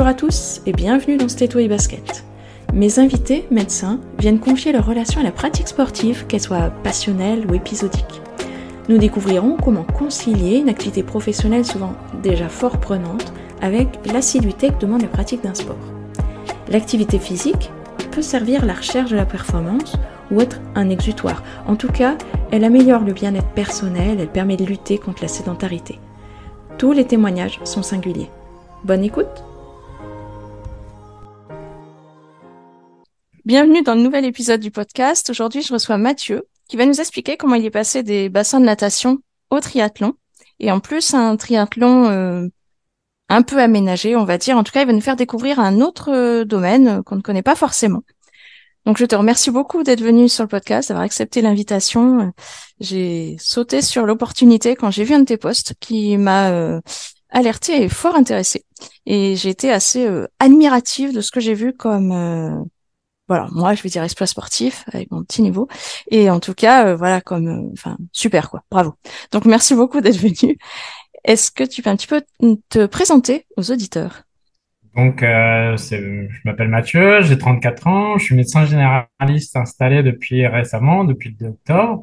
Bonjour à tous et bienvenue dans Stéto et Basket. Mes invités, médecins, viennent confier leur relation à la pratique sportive, qu'elle soit passionnelle ou épisodique. Nous découvrirons comment concilier une activité professionnelle souvent déjà fort prenante avec l'assiduité que demande la pratique d'un sport. L'activité physique peut servir la recherche de la performance ou être un exutoire. En tout cas, elle améliore le bien-être personnel, elle permet de lutter contre la sédentarité. Tous les témoignages sont singuliers. Bonne écoute Bienvenue dans le nouvel épisode du podcast. Aujourd'hui, je reçois Mathieu qui va nous expliquer comment il est passé des bassins de natation au triathlon. Et en plus, un triathlon euh, un peu aménagé, on va dire. En tout cas, il va nous faire découvrir un autre euh, domaine euh, qu'on ne connaît pas forcément. Donc, je te remercie beaucoup d'être venu sur le podcast, d'avoir accepté l'invitation. J'ai sauté sur l'opportunité quand j'ai vu un de tes posts qui m'a euh, alerté et fort intéressé. Et j'ai été assez admirative de ce que j'ai vu comme voilà, moi je vais dire exploit sportif avec mon petit niveau. Et en tout cas, euh, voilà, comme, euh, enfin, super quoi, bravo. Donc merci beaucoup d'être venu. Est-ce que tu peux un petit peu te présenter aux auditeurs? Donc, euh, je m'appelle Mathieu, j'ai 34 ans, je suis médecin généraliste installé depuis récemment, depuis le 2 octobre,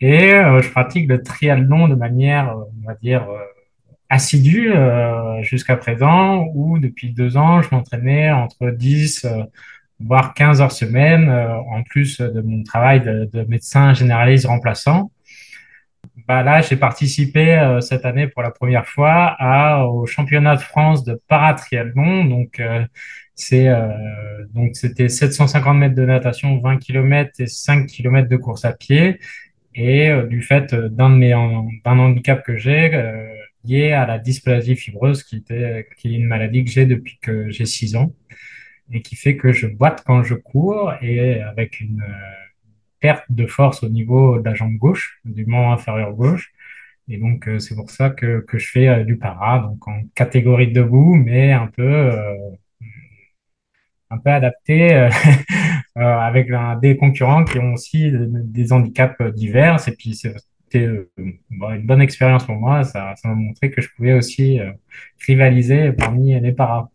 et je pratique le triathlon de manière, on va dire, assidue jusqu'à présent, où depuis deux ans, je m'entraînais entre 10 voire 15 heures semaine, euh, en plus de mon travail de, de médecin généraliste remplaçant. Bah là, j'ai participé euh, cette année pour la première fois à, au championnat de France de paratriathlon. Donc, euh, c'est donc c'était 750 mètres de natation, 20 km et 5 km de course à pied. Et du fait d'un de mes d'un handicap que j'ai lié à la dysplasie fibreuse, qui était qui est une maladie que j'ai depuis que j'ai 6 ans et qui fait que je boite quand je cours et avec une euh, perte de force au niveau de la jambe gauche, du membre inférieur gauche. Et donc, euh, c'est pour ça que, que je fais euh, du para, donc en catégorie debout, mais un peu, un peu adapté avec des concurrents qui ont aussi des handicaps divers. Et puis, c'était une bonne expérience pour moi. Ça, ça m'a montré que je pouvais aussi rivaliser parmi les paras.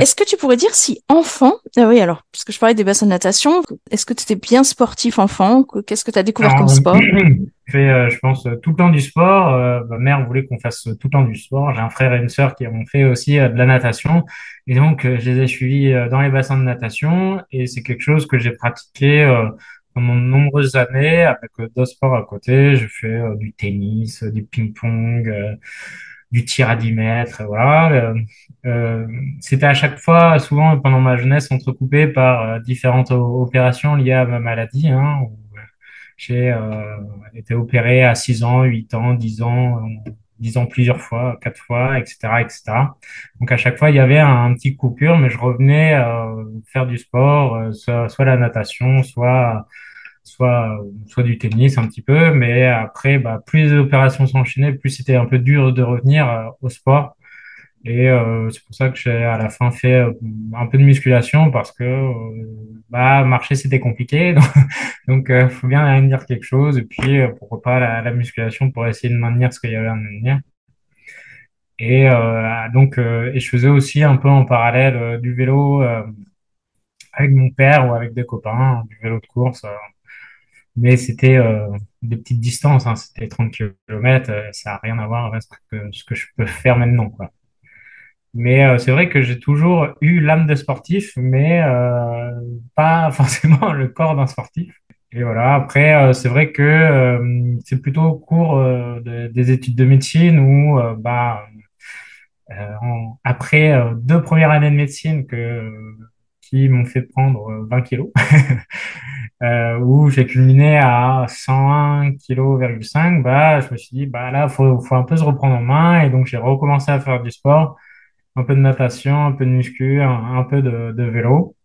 Est-ce que tu pourrais dire si enfant, ah oui alors, puisque je parlais des bassins de natation, est-ce que tu étais bien sportif enfant Qu'est-ce que tu as découvert comme sport? fait, euh, je pense, tout le temps du sport. Euh, ma mère voulait qu'on fasse tout le temps du sport. J'ai un frère et une sœur qui ont fait aussi euh, de la natation. Et donc, je les ai suivis dans les bassins de natation. Et c'est quelque chose que j'ai pratiqué pendant de nombreuses années avec d'autres sports à côté. Je fais du tennis, du ping-pong du tir à 10 mètres, voilà. Euh, euh, c'était à chaque fois, souvent pendant ma jeunesse, entrecoupé par euh, différentes opérations liées à ma maladie. Hein, j'ai été opéré à 6 ans, 8 ans, 10 ans, 10 ans plusieurs fois, 4 fois, etc., etc. Donc à chaque fois, il y avait un, petit coupure, mais je revenais faire du sport, soit, soit la natation, soit soit, soit du tennis un petit peu, mais après, bah, plus les opérations s'enchaînaient, plus c'était un peu dur de revenir euh, au sport. Et euh, c'est pour ça que j'ai à la fin fait euh, un peu de musculation parce que bah, marcher c'était compliqué. Donc il faut bien maintenir quelque chose. Et puis pourquoi pas la, la, musculation pour essayer de maintenir ce qu'il y avait à maintenir. Et donc et je faisais aussi un peu en parallèle du vélo avec mon père ou avec des copains, du vélo de course mais c'était euh, des petites distances, hein, c'était 30 km, euh, ça n'a rien à voir avec ce que, je peux faire maintenant. Quoi. Mais euh, c'est vrai que j'ai toujours eu l'âme de sportif, mais euh, pas forcément le corps d'un sportif. Et voilà, après, c'est vrai que c'est plutôt au cours des études de médecine où, bah, après deux premières années de médecine que, qui m'ont fait prendre 20 kilos, euh, où j'ai culminé à 101 kg,5, bah, je me suis dit, bah là, faut, faut un peu se reprendre en main. Et donc, j'ai recommencé à faire du sport, un peu de natation, un peu de muscu, un, peu de, vélo.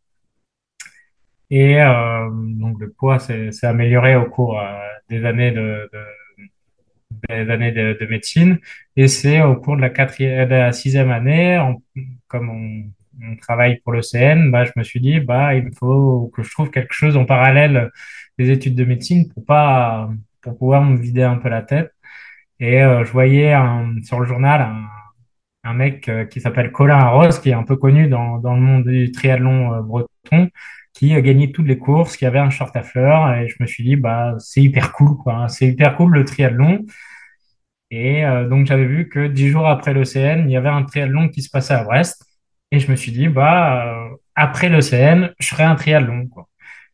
Et euh, donc, le poids s'est amélioré au cours euh, des années de, de des années de, de, médecine. Et c'est au cours de la quatrième, de la sixième année, comme on, on travaille pour le CN, bah, je me suis dit, bah, il faut que je trouve quelque chose en parallèle des études de médecine pour pas, pour pouvoir me vider un peu la tête. Et euh, je voyais sur le journal un, un mec qui s'appelle Colin Arros, qui est un peu connu dans, dans le monde du triathlon breton, qui a gagné toutes les courses, qui avait un short à fleurs, et je me suis dit, bah, c'est hyper cool, quoi. C'est hyper cool le triathlon. Et donc, j'avais vu que dix jours après l'OCN, il y avait un triathlon qui se passait à Brest. Et je me suis dit, bah, après l'OCN, je ferai un triathlon, quoi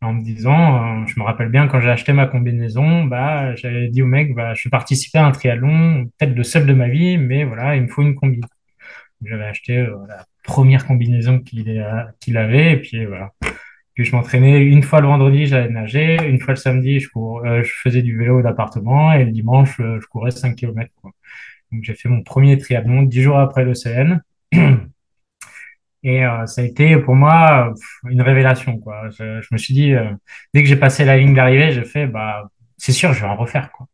en me disant, euh, je me rappelle bien quand j'ai acheté ma combinaison, bah, j'avais dit au mec, bah, je vais participer à un triathlon, peut-être le seul de ma vie, mais voilà, il me faut une combi. J'avais acheté euh, la première combinaison qu'il qu'il avait, et puis voilà. Puis je m'entraînais une fois le vendredi, j'allais nager, une fois le samedi, je, euh, faisais du vélo d'appartement, et le dimanche, je courais 5 km. Quoi. Donc j'ai fait mon premier triathlon dix jours après l'OCN. Et euh, ça a été pour moi une révélation. Quoi. Je, me suis dit, euh, dès que j'ai passé la ligne d'arrivée, j'ai fait, bah, c'est sûr, je vais en refaire. Quoi.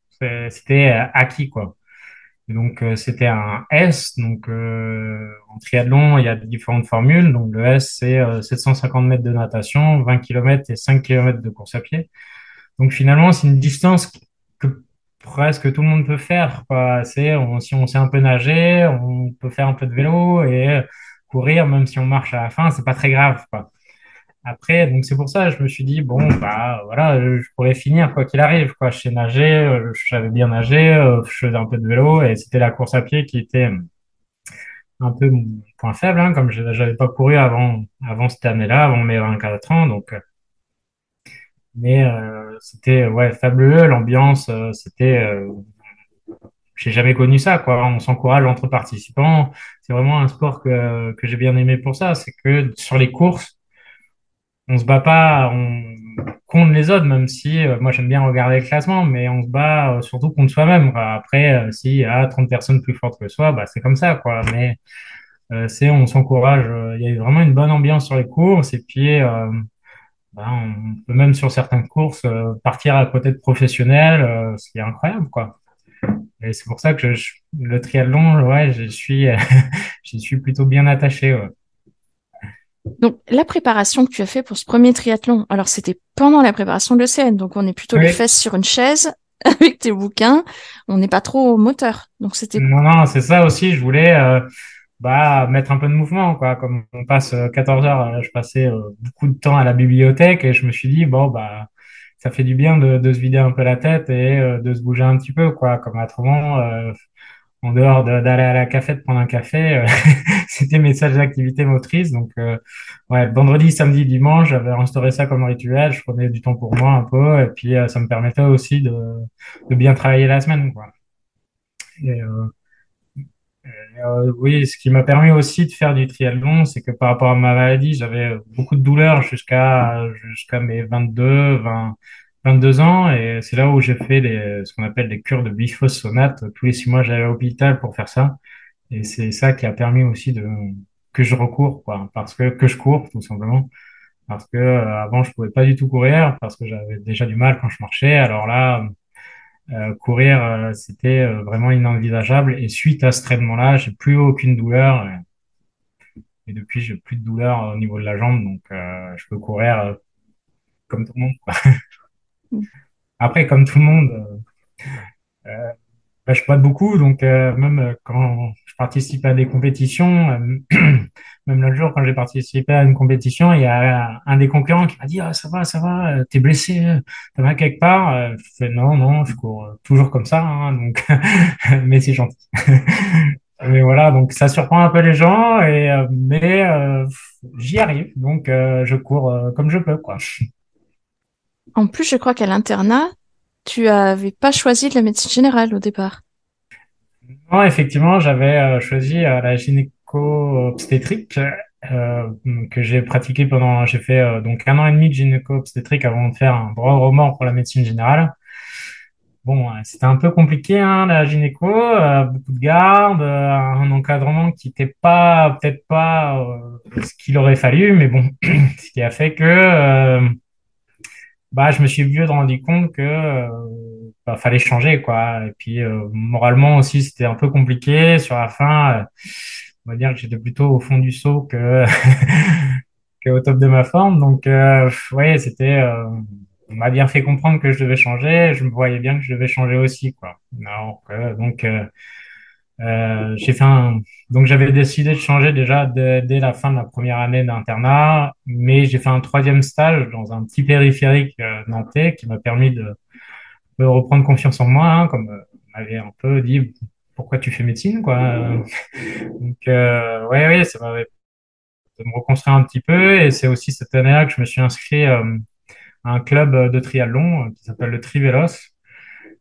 C'était euh, acquis. Quoi. Donc, c'était un S. Donc, en triathlon, il y a différentes formules. Donc, le S, c'est 750 mètres de natation, 20 km et 5 km de course à pied. Donc, finalement, c'est une distance que presque tout le monde peut faire. Quoi. C'est, si on sait un peu nager, on peut faire un peu de vélo et courir, même si on marche à la fin, c'est pas très grave. Après, donc c'est pour ça, je me suis dit, bon, bah voilà, je pourrais finir quoi qu'il arrive, quoi. Je sais nager, euh, je savais bien nager, euh, je faisais un peu de vélo et c'était la course à pied qui était un peu mon point faible, hein, comme je n'avais pas couru avant, avant cette année-là, avant mes 24 ans, donc. Euh, mais c'était ouais fabuleux, l'ambiance, c'était j'ai jamais connu ça, quoi. On s'encourage entre participants. C'est vraiment un sport que, que j'ai bien aimé pour ça. C'est que sur les courses, on se bat pas on, contre les autres, même si euh, moi j'aime bien regarder le classement, mais on se bat euh, surtout contre soi-même. Après, euh, s'il y a 30 personnes plus fortes que soi, bah, c'est comme ça, quoi. Mais c'est on s'encourage. Il y a vraiment une bonne ambiance sur les courses et puis bah, on peut même sur certaines courses partir à côté de professionnels, ce qui est incroyable, quoi. Et c'est pour ça que je, le triathlon, ouais, je suis, je suis plutôt bien attaché. Donc, la préparation que tu as fait pour ce premier triathlon, alors c'était pendant la préparation de l'ECN, donc on est plutôt les fesses sur une chaise avec tes bouquins, on n'est pas trop au moteur. Donc c'était. Non, non, c'est ça aussi. Je voulais euh, bah, mettre un peu de mouvement, quoi. Comme on passe 14 euh, heures, euh, je passais beaucoup de temps à la bibliothèque et je me suis dit bon bah ça fait du bien de, de, se vider un peu la tête et euh, de se bouger un petit peu, quoi. Comme autrement, euh, en dehors d'aller à la cafette prendre un café, euh, c'était mes seules activités motrices. Donc, ouais, vendredi, samedi, dimanche, j'avais instauré ça comme rituel. Je prenais du temps pour moi un peu et puis ça me permettait aussi de, de bien travailler la semaine, quoi. Et, euh, oui, ce qui m'a permis aussi de faire du triathlon, c'est que par rapport à ma maladie, j'avais beaucoup de douleurs jusqu'à jusqu'à mes 22, 20, 22 ans, et c'est là où j'ai fait les, ce qu'on appelle des cures de biphosphonate. Tous les six mois, j'allais à l'hôpital pour faire ça, et c'est ça qui a permis aussi de que je recours, quoi, parce que que je cours tout simplement, parce que euh, avant je pouvais pas du tout courir parce que j'avais déjà du mal quand je marchais. Alors là, euh, courir, euh, c'était euh, vraiment inenvisageable. Et suite à ce traitement-là, j'ai plus aucune douleur. Et, depuis, j'ai plus de douleur au niveau de la jambe, donc je peux courir comme tout le monde. Mm. Après, comme tout le monde, bah, je boite beaucoup, donc même quand je participe à des compétitions, même l'autre jour, quand j'ai participé à une compétition, il y a un des concurrents qui m'a dit ah, ça va, ça va, t'es blessé, t'as mal quelque part. Euh, je fais non, non, je cours toujours comme ça, hein, donc mais c'est gentil. mais voilà, donc ça surprend un peu les gens, et euh, mais euh, j'y arrive, donc je cours comme je peux, quoi. En plus, je crois qu'à l'internat, tu avais pas choisi de la médecine générale au départ. Non, effectivement, j'avais choisi la gynécologie obstétrique euh, que j'ai pratiqué pendant, j'ai fait euh, donc un an et demi de gynéco-obstétrique avant de faire un droit au pour la médecine générale. Bon, c'était un peu compliqué, hein, la gynéco, euh, beaucoup de garde, un encadrement qui n'était pas, peut-être pas ce qu'il aurait fallu, mais bon, ce qui a fait que bah, je me suis vieux rendu compte que bah, fallait changer, quoi. Et puis, moralement aussi, c'était un peu compliqué. Sur la fin, on va dire que j'étais plutôt au fond du saut que, que au top de ma forme. Donc, euh, ouais, c'était, euh, on m'a bien fait comprendre que je devais changer. Je me voyais bien que je devais changer aussi, quoi. donc, euh, Euh, j'ai fait un, donc j'avais décidé de changer déjà dès, dès la fin de la première année d'internat, mais j'ai fait un troisième stage dans un petit périphérique euh, nantais qui m'a permis de, de, reprendre confiance en moi, hein, comme euh, on m'avait un peu dit pourquoi tu fais médecine, quoi. donc euh, ouais, ouais, ça m'avait de me reconstruire un petit peu, et c'est aussi cette année-là que je me suis inscrit euh, à un club de triathlon euh, qui s'appelle le Trivelos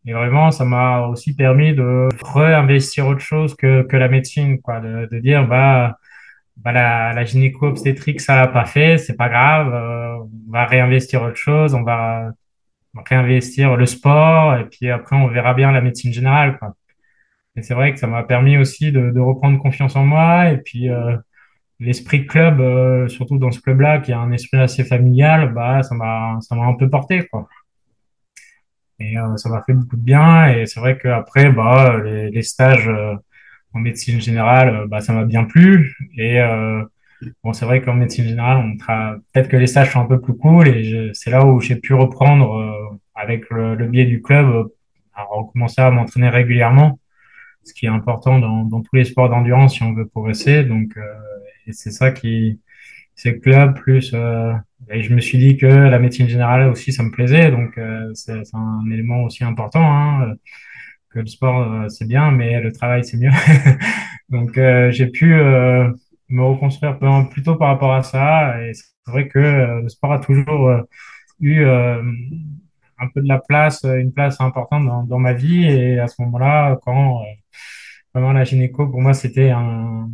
et vraiment, ça m'a aussi permis de réinvestir autre chose que, que la médecine, quoi, de, de dire, bah, bah la, la gynéco-obstétrique, ça l'a pas fait, c'est pas grave, euh, on va réinvestir autre chose, on va réinvestir le sport, et puis après, on verra bien la médecine générale, quoi. Et c'est vrai que ça m'a permis aussi de, de reprendre confiance en moi, et puis euh, l'esprit club, euh, surtout dans ce club-là, qui a un esprit assez familial, bah, ça m'a, ça m'a un peu porté, quoi. Et euh, ça m'a fait beaucoup de bien. Et c'est vrai qu'après, bah, les, les stages euh, en médecine générale, euh, bah, ça m'a bien plu. Et euh, bon, c'est vrai qu'en médecine générale, on tra... peut-être que les stages sont un peu plus cool. Et c'est là où j'ai pu reprendre, euh, avec le, le, biais du club, à recommencer à m'entraîner régulièrement, ce qui est important dans, dans tous les sports d'endurance si on veut progresser. Donc, et c'est ça qui, c'est club plus euh, et je me suis dit que la médecine générale aussi ça me plaisait donc euh, c'est un élément aussi important hein, que le sport euh, c'est bien mais le travail c'est mieux. Donc euh, j'ai pu euh, me reconstruire plutôt par rapport à ça et c'est vrai que euh, le sport a toujours eu un peu de la place une place importante dans, dans ma vie et à ce moment-là quand vraiment la gynéco pour moi c'était un,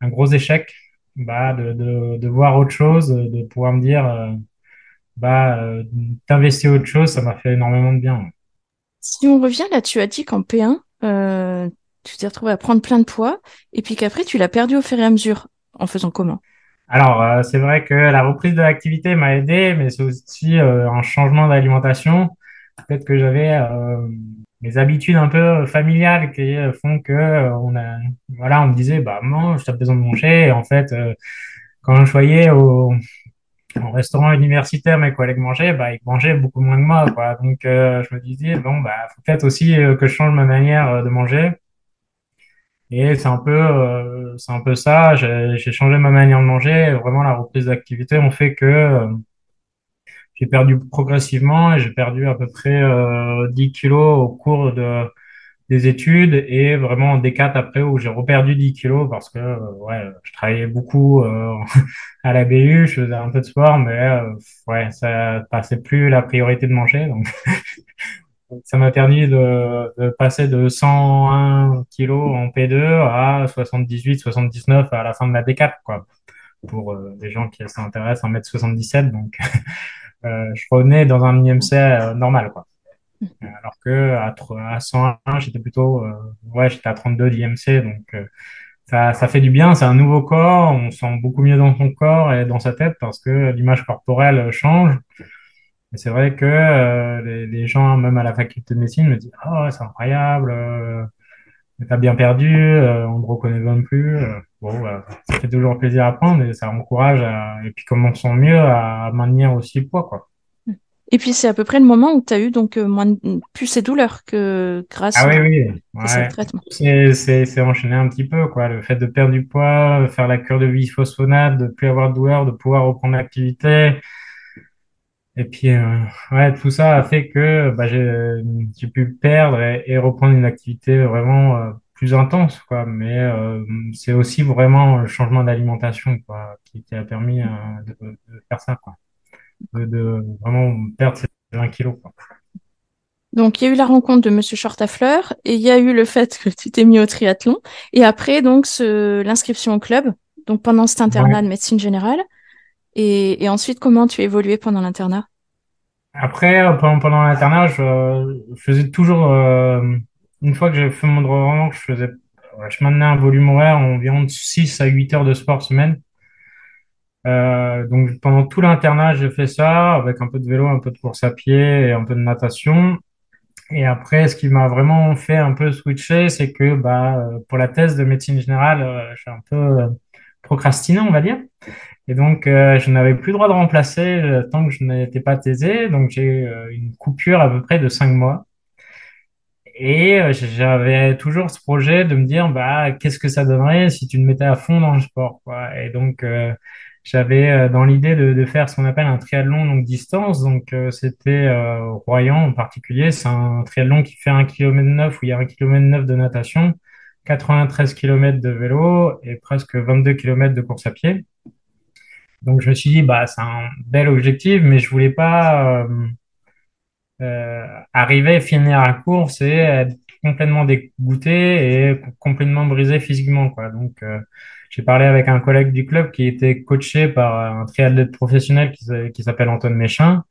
un gros échec bah, de, de, de voir autre chose, de pouvoir me dire, euh, bah, euh, t'investir autre chose, ça m'a fait énormément de bien. Si on revient là, tu as dit qu'en P1, euh, tu t'es retrouvé à prendre plein de poids et puis qu'après, tu l'as perdu au fur et à mesure. En faisant comment? Alors, euh, c'est vrai que la reprise de l'activité m'a aidé, mais c'est aussi euh, un changement d'alimentation. Peut-être que j'avais euh, mes habitudes un peu familiales qui font que euh, on a, voilà, on me disait, bah, mange, t'as besoin de manger. Et en fait, euh, quand je voyais au, au restaurant universitaire mes collègues mangeaient, bah, ils mangeaient beaucoup moins que moi, quoi. Donc, euh, je me disais, bon, bah, faut peut-être aussi euh, que je change ma manière euh, de manger. Et c'est un peu, euh, c'est un peu ça. J'ai j'ai changé ma manière de manger. Vraiment, la reprise d'activité ont fait que euh, perdu progressivement et j'ai perdu à peu près euh, 10 kilos au cours de, des études et vraiment en D4 après où j'ai reperdu 10 kilos parce que euh, ouais, je travaillais beaucoup euh, à la BU, je faisais un peu de sport, mais euh, ouais, ça passait plus la priorité de manger. Donc ça m'a permis de, passer de 101 kilos en P2 à 78, 79 à la fin de ma D4, quoi. Pour euh, les gens qui s'intéressent, 1m77, donc euh, je revenais dans un IMC euh, normal, quoi. Alors que à, à 101, j'étais plutôt, euh, ouais, j'étais à 32 d'IMC, donc euh, ça, ça fait du bien. C'est un nouveau corps, on se sent beaucoup mieux dans son corps et dans sa tête parce que l'image corporelle change. Et c'est vrai que euh, les, les, gens, même à la faculté de médecine, me disent, oh, c'est incroyable, euh, t'as bien perdu, euh, on ne reconnaît même plus. Bon, bah, ça fait toujours plaisir à prendre et ça encourage, à, et puis comme on sent mieux, à maintenir aussi le poids, quoi. Et puis c'est à peu près le moment où tu as eu donc euh, moins de, plus ces douleurs que grâce ah, oui, oui. Ouais. à traitement. C'est enchaîné un petit peu quoi, le fait de perdre du poids, faire la cure de biphosphonate, de plus avoir de douleur, de pouvoir reprendre l'activité. Et puis euh, ouais, tout ça a fait que bah, j'ai pu perdre et, et, reprendre une activité vraiment euh, plus intense quoi. Mais euh, c'est aussi vraiment le changement d'alimentation quoi qui, qui, a permis euh, de, de, faire ça quoi de, de vraiment perdre ces 20 kilos. Quoi. Donc, il y a eu la rencontre de Monsieur Short-à-Fleur et il y a eu le fait que tu t'es mis au triathlon. Et après, donc, l'inscription au club, donc pendant cet internat ouais. de médecine générale. Et, et, ensuite, comment tu as évolué pendant l'internat? Après, pendant, pendant l'internat, je, je, faisais toujours, euh, une fois que j'ai fait mon droit, je faisais, je maintenais un volume horaire environ de 6 à 8 heures de sport semaine. Euh, donc pendant tout l'internat, j'ai fait ça avec un peu de vélo, un peu de course à pied et un peu de natation. Et après, ce qui m'a vraiment fait un peu switcher, c'est que bah, pour la thèse de médecine générale, euh, j'ai un peu euh, procrastiné, on va dire. Et donc, euh, je n'avais plus le droit de remplacer euh, tant que je n'étais pas thésé. Donc, j'ai une coupure à peu près de cinq mois. Et euh, j'avais toujours ce projet de me dire, bah, qu'est-ce que ça donnerait si tu te mettais à fond dans le sport, quoi. Et donc, euh, j'avais euh, dans l'idée de, de, faire ce qu'on appelle un triathlon longue distance. Donc, euh, c'était Royan en particulier. C'est un triathlon qui fait un km 9 où il y a un km 9 de natation, 93 km de vélo et presque 22 km de course à pied. Donc, je me suis dit, bah, c'est un bel objectif, mais je voulais pas euh, arriver, finir la course et être complètement dégoûté et complètement brisé physiquement, quoi. Donc, euh, j'ai parlé avec un collègue du club qui était coaché par un triathlète professionnel qui, s'appelle Antoine Méchin.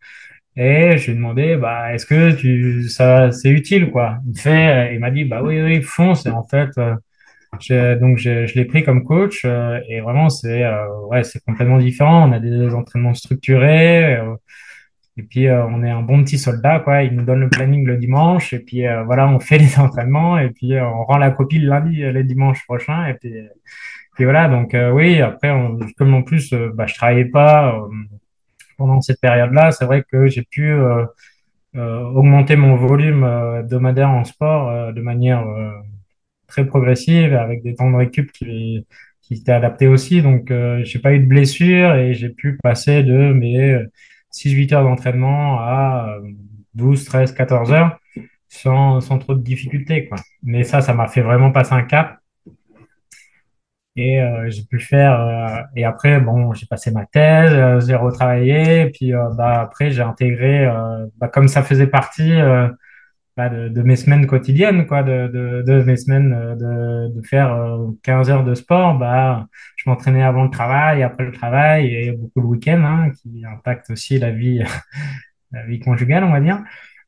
Et je lui ai demandé, bah, est-ce que tu, ça, c'est utile, quoi? Il fait, il m'a dit, bah oui, oui, fonce. Et en fait, euh, donc je l'ai pris comme coach euh, et vraiment c'est euh, ouais, c'est complètement différent. On a des entraînements structurés. Et puis, euh, on est un bon petit soldat, quoi. Il nous donne le planning le dimanche. Et puis, euh, voilà, on fait les entraînements. Et puis, euh, on rend la copie le lundi, le dimanche prochain. Et puis, voilà. Donc, oui, après, on, comme en plus, bah, je travaillais pas pendant cette période-là, c'est vrai que j'ai pu augmenter mon volume hebdomadaire en sport de manière très progressive, avec des temps de récup qui, qui étaient adaptés aussi. Donc, j'ai pas eu de blessure et j'ai pu passer de mes 6-8 heures d'entraînement à 12, 13, 14 heures sans, sans trop de difficultés. Quoi. Mais ça, ça m'a fait vraiment passer un cap. Et euh, j'ai pu faire. Euh, et après, bon, j'ai passé ma thèse, euh, j'ai retravaillé. Et puis euh, bah, après, j'ai intégré, euh, bah, comme ça faisait partie de, mes semaines quotidiennes, quoi, de, de, mes semaines de, de faire 15 heures de sport, bah, je m'entraînais avant le travail, après le travail et beaucoup le week-end, hein, qui impacte aussi la vie, la vie conjugale, on va dire.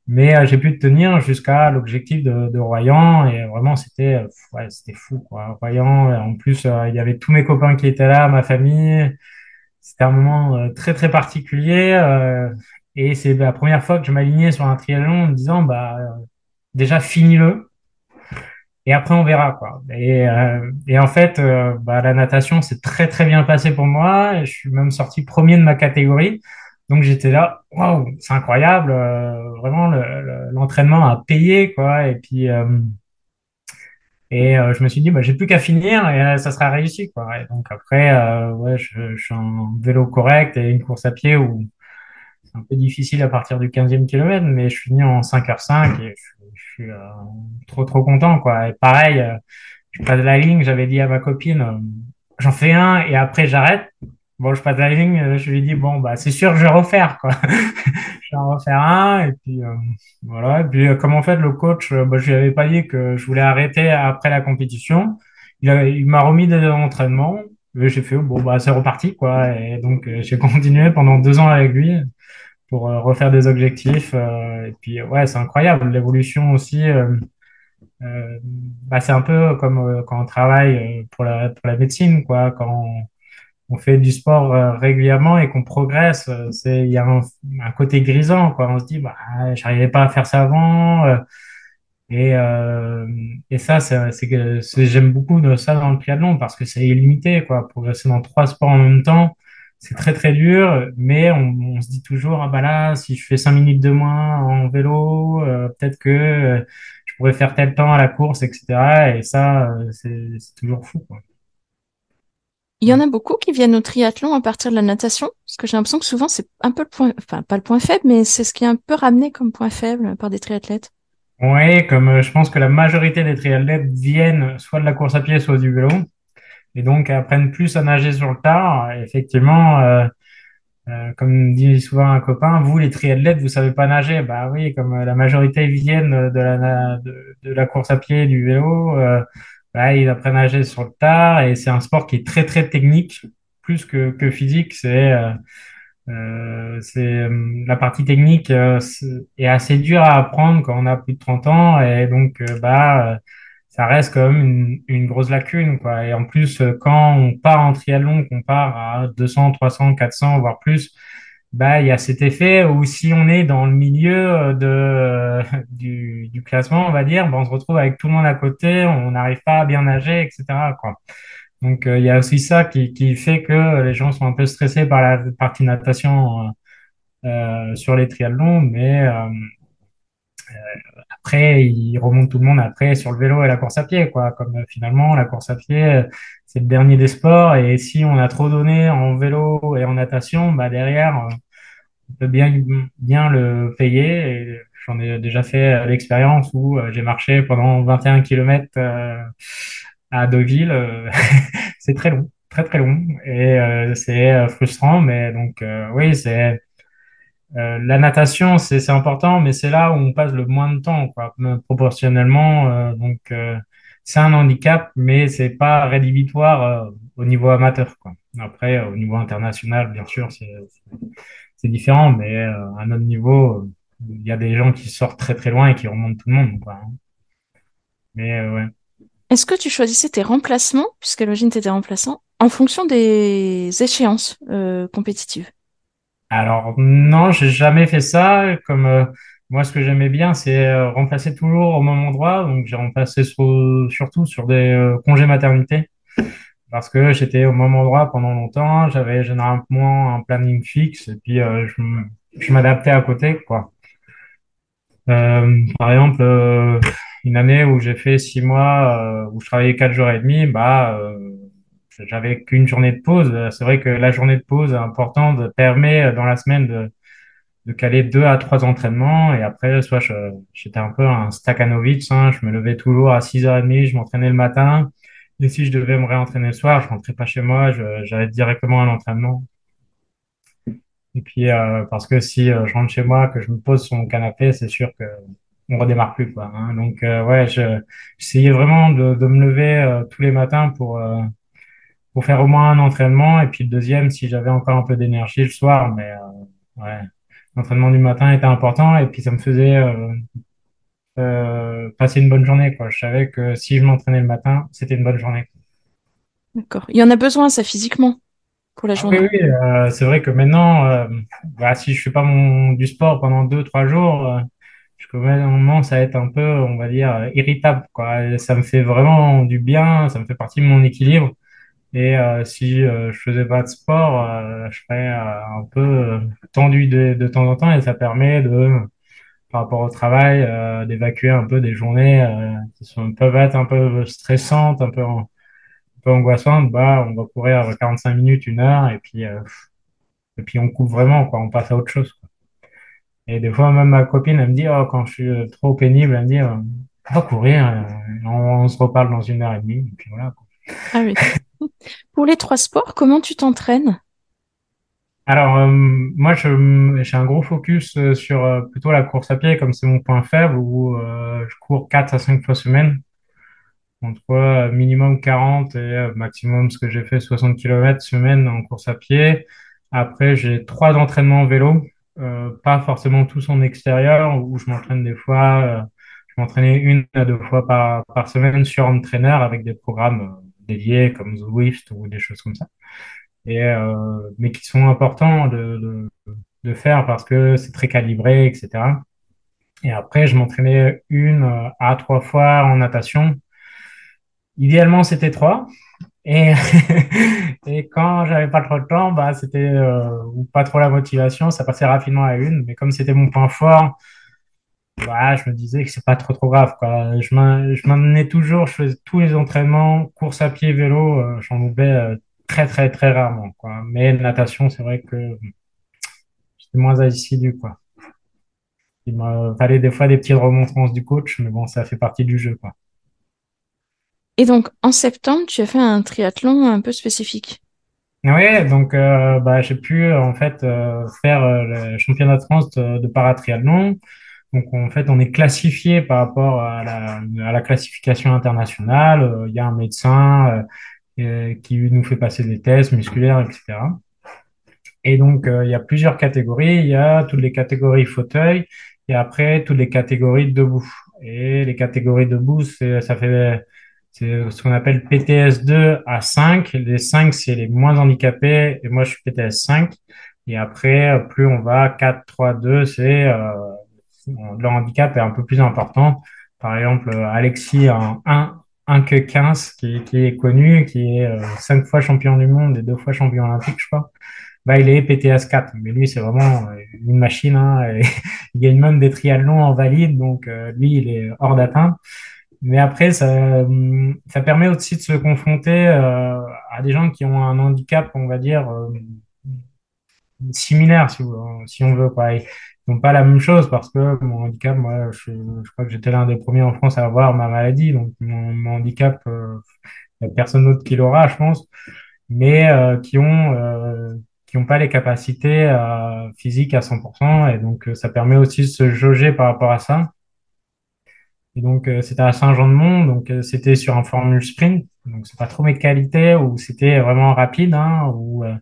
Mais euh, j'ai pu tenir jusqu'à l'objectif de, Royan et vraiment c'était c'était fou. Royan, en plus euh, il y avait tous mes copains qui étaient là, ma famille. C'était un moment euh, très très particulier et c'est la première fois que je m'alignais sur un triathlon en me disant bah déjà finis-le et après on verra quoi. Et, euh, et en fait, euh, bah, la natation s'est très très bien passé pour moi. Je suis même sorti premier de ma catégorie. Donc j'étais là, waouh, c'est incroyable. Euh, vraiment, l'entraînement a payé quoi. Et puis et je me suis dit, bah, j'ai plus qu'à finir et ça sera réussi quoi. Et donc après, ouais, je, je, suis en vélo correct et une course à pied où un peu difficile à partir du 15e kilomètre, mais je finis en 5h5 et je suis euh, trop trop content quoi. Et pareil, euh, je passe la ligne, j'avais dit à ma copine, euh, j'en fais un et après j'arrête. Bon, je passe la ligne, je lui dis bon bah c'est sûr, je vais refaire quoi. je vais en refaire un et puis voilà. Et puis comme en fait le coach, bah, je lui avais pas dit que je voulais arrêter après la compétition. Il, il m'a remis des entraînements. J'ai fait bon bah c'est reparti quoi. Et donc j'ai continué pendant deux ans avec lui pour euh, refaire des objectifs. Euh, et puis, ouais, c'est incroyable. L'évolution aussi, euh, bah, c'est un peu comme quand on travaille pour la, pour la médecine, quoi. Quand on, fait du sport régulièrement et qu'on progresse, c'est il y a un, un, côté grisant quoi. On se dit bah j'arrivais pas à faire ça avant et euh, et ça c'est que j'aime beaucoup ça dans le triathlon parce que c'est illimité quoi. Progresser dans trois sports en même temps, c'est très très dur, mais on, on, se dit toujours ah bah là si je fais cinq minutes de moins en vélo, euh, peut-être que euh, je pourrais faire tel temps à la course, etc. Et ça euh, c'est toujours fou. Quoi. Il y en a beaucoup qui viennent au triathlon à partir de la natation, parce que j'ai l'impression que souvent c'est un peu le point, enfin pas le point faible, mais c'est ce qui est un peu ramené comme point faible par des triathlètes. Oui, comme je pense que la majorité des triathlètes viennent soit de la course à pied, soit du vélo et donc apprennent plus à nager sur le tard. Effectivement, euh, euh, comme dit souvent un copain, vous les triathlètes, vous savez pas nager. Bah oui, comme la majorité viennent de la de, la course à pied, du vélo, euh, bah, ils apprennent à nager sur le tard et c'est un sport qui est très très technique, plus que que physique. C'est euh, euh c'est la partie technique est assez dure à apprendre quand on a plus de 30 ans et donc bah ça reste quand même une, une, grosse lacune, quoi. Et en plus, euh, quand on part en triathlon, qu'on part à 200, 300, 400, voire plus, bah, il y a cet effet où si on est dans le milieu euh, de, euh, du, du classement, on va dire, bah, on se retrouve avec tout le monde à côté, on n'arrive pas à bien nager, etc., quoi. Donc, il y a aussi ça qui, qui fait que les gens sont un peu stressés par la partie natation euh, sur les triathlons, mais après, il remonte tout le monde après sur le vélo et la course à pied, quoi. Comme euh, finalement, la course à pied, euh, c'est le dernier des sports. Et si on a trop donné en vélo et en natation, bah derrière, euh, on peut bien, bien le payer. J'en ai déjà fait l'expérience où j'ai marché pendant 21 km à Deauville. c'est très long, très très long. Et c'est frustrant, mais donc oui, c'est euh, la natation, c'est important, mais c'est là où on passe le moins de temps, quoi, proportionnellement. Euh, donc, euh, c'est un handicap, mais c'est pas rédhibitoire au niveau amateur, quoi. Après, au niveau international, bien sûr, c'est différent, mais à notre niveau, il y a des gens qui sortent très très loin et qui remontent tout le monde, quoi. Mais ouais. Est-ce que tu choisissais tes remplacements, puisqu'à l'origine tu étais remplaçant, en fonction des échéances compétitives? Alors non, j'ai jamais fait ça. Comme euh, moi, ce que j'aimais bien, c'est euh, remplacer toujours au même endroit. Donc j'ai remplacé surtout sur des euh, congés maternité parce que j'étais au même endroit pendant longtemps. J'avais généralement un planning fixe et puis je m'adaptais à côté, quoi. par exemple, une année où j'ai fait six mois où je travaillais quatre jours et demi, bah j'avais qu'une journée de pause. C'est vrai que la journée de pause importante permet euh, dans la semaine de, de caler deux à trois entraînements. Et après, soit j'étais un peu un Stakhanovich, hein, je me levais toujours à 6h30, je m'entraînais le matin. Et si je devais me réentraîner le soir, je rentrais pas chez moi, j'allais directement à l'entraînement. Et puis, euh, parce que si euh, je rentre chez moi, que je me pose sur mon canapé, c'est sûr que on redémarre plus, quoi. Hein. Donc, ouais, j'essayais vraiment de, de, me lever tous les matins pour pour faire au moins un entraînement. Et puis le deuxième, si j'avais encore un peu d'énergie le soir. Mais euh, ouais, l'entraînement du matin était important. Et puis ça me faisait euh, euh, passer une bonne journée. Quoi. Je savais que si je m'entraînais le matin, c'était une bonne journée. D'accord. Il y en a besoin, ça, physiquement, pour la ah journée. oui, oui euh, c'est vrai que maintenant, euh, bah, si je fais pas mon, du sport pendant deux, trois jours, euh, je commence à être un peu, on va dire, irritable. Quoi. ça me fait vraiment du bien, ça me fait partie de mon équilibre. Et euh, si euh, je faisais pas de sport, euh, je serais un peu tendu de, de, temps en temps et ça permet de, par rapport au travail, d'évacuer un peu des journées qui sont, peuvent être un peu stressantes, un peu, un peu angoissantes. Bah, on va courir 45 minutes, une heure et puis, et puis on coupe vraiment, quoi. On passe à autre chose. Quoi. Et des fois, même ma copine, elle me dit, oh, quand je suis trop pénible, elle me dit, on va courir, on, on, se reparle dans une heure et demie, et puis voilà. Quoi. Ah oui. Pour les trois sports, comment tu t'entraînes? Alors, euh, moi, j'ai un gros focus euh, sur euh, plutôt la course à pied, comme c'est mon point faible, où je cours 4 à 5 fois semaine, entre minimum 40 et maximum ce que j'ai fait 60 km semaine en course à pied. Après, j'ai trois entraînements vélo, pas forcément tous en extérieur, où je m'entraîne des fois, je m'entraînais une à deux fois par, par semaine sur entraîneur avec des programmes dédiés comme Zwift ou des choses comme ça. Et, euh, mais qui sont importants de, faire parce que c'est très calibré, etc. Et après, je m'entraînais une à trois fois en natation. Idéalement, c'était trois. Et, et quand j'avais pas trop de temps, bah, c'était euh, ou pas trop la motivation, ça passait rapidement à une. Mais comme c'était mon point fort, bah, je me disais que c'est pas trop trop grave quoi. Je m'emmenais toujours, je faisais tous les entraînements, course à pied, vélo, euh, j'en loupais euh, très très très rarement quoi. Mais natation, c'est vrai que j'étais moins assidu quoi. Il me fallait des fois des petites remontrances du coach, mais bon, ça fait partie du jeu quoi. Et donc en septembre, tu as fait un triathlon un peu spécifique. Oui, donc euh, bah, j'ai pu en fait faire le championnat de France de, de paratriathlon. Donc en fait, on est classifié par rapport à la, à la classification internationale. Euh, il y a un médecin euh, euh, qui nous fait passer des tests musculaires, etc. Et donc il y a plusieurs catégories. Il y a toutes les catégories fauteuil et après toutes les catégories debout. Et les catégories debout, c'est ça fait c'est ce qu'on appelle PTS 2 à 5. Les 5, c'est les moins handicapés et moi je suis PTS 5. Et après, plus on va 4, 3, 2, c'est le handicap est un peu plus important. Par exemple, Alexis a un 1 que 15 qui, qui, est connu, qui est euh, cinq fois champion du monde et deux fois champion olympique, je crois. bah, il est PTS 4. Mais lui, c'est vraiment euh, une machine. Hein, il gagne même des triathlons en valide, donc euh, lui, il est hors d'atteinte. Mais après, ça, hum, ça permet aussi de se confronter euh, à des gens qui ont un handicap, on va dire, euh, similaire, si, on veut. Quoi. N'ont pas la même chose parce que mon handicap, moi, je, je crois que j'étais l'un des premiers en France à avoir ma maladie. Donc, mon, handicap, euh, il n'y a personne d'autre qui l'aura, je pense. Mais euh, qui ont, euh, qui ont pas les capacités euh, physiques à 100%. Et donc, euh, ça permet aussi de se jauger par rapport à ça. Et donc, c'était à Saint-Jean-de-Mont, donc c'était sur un formule sprint. Donc, c'est pas trop mes qualités, où c'était vraiment rapide, hein, euh,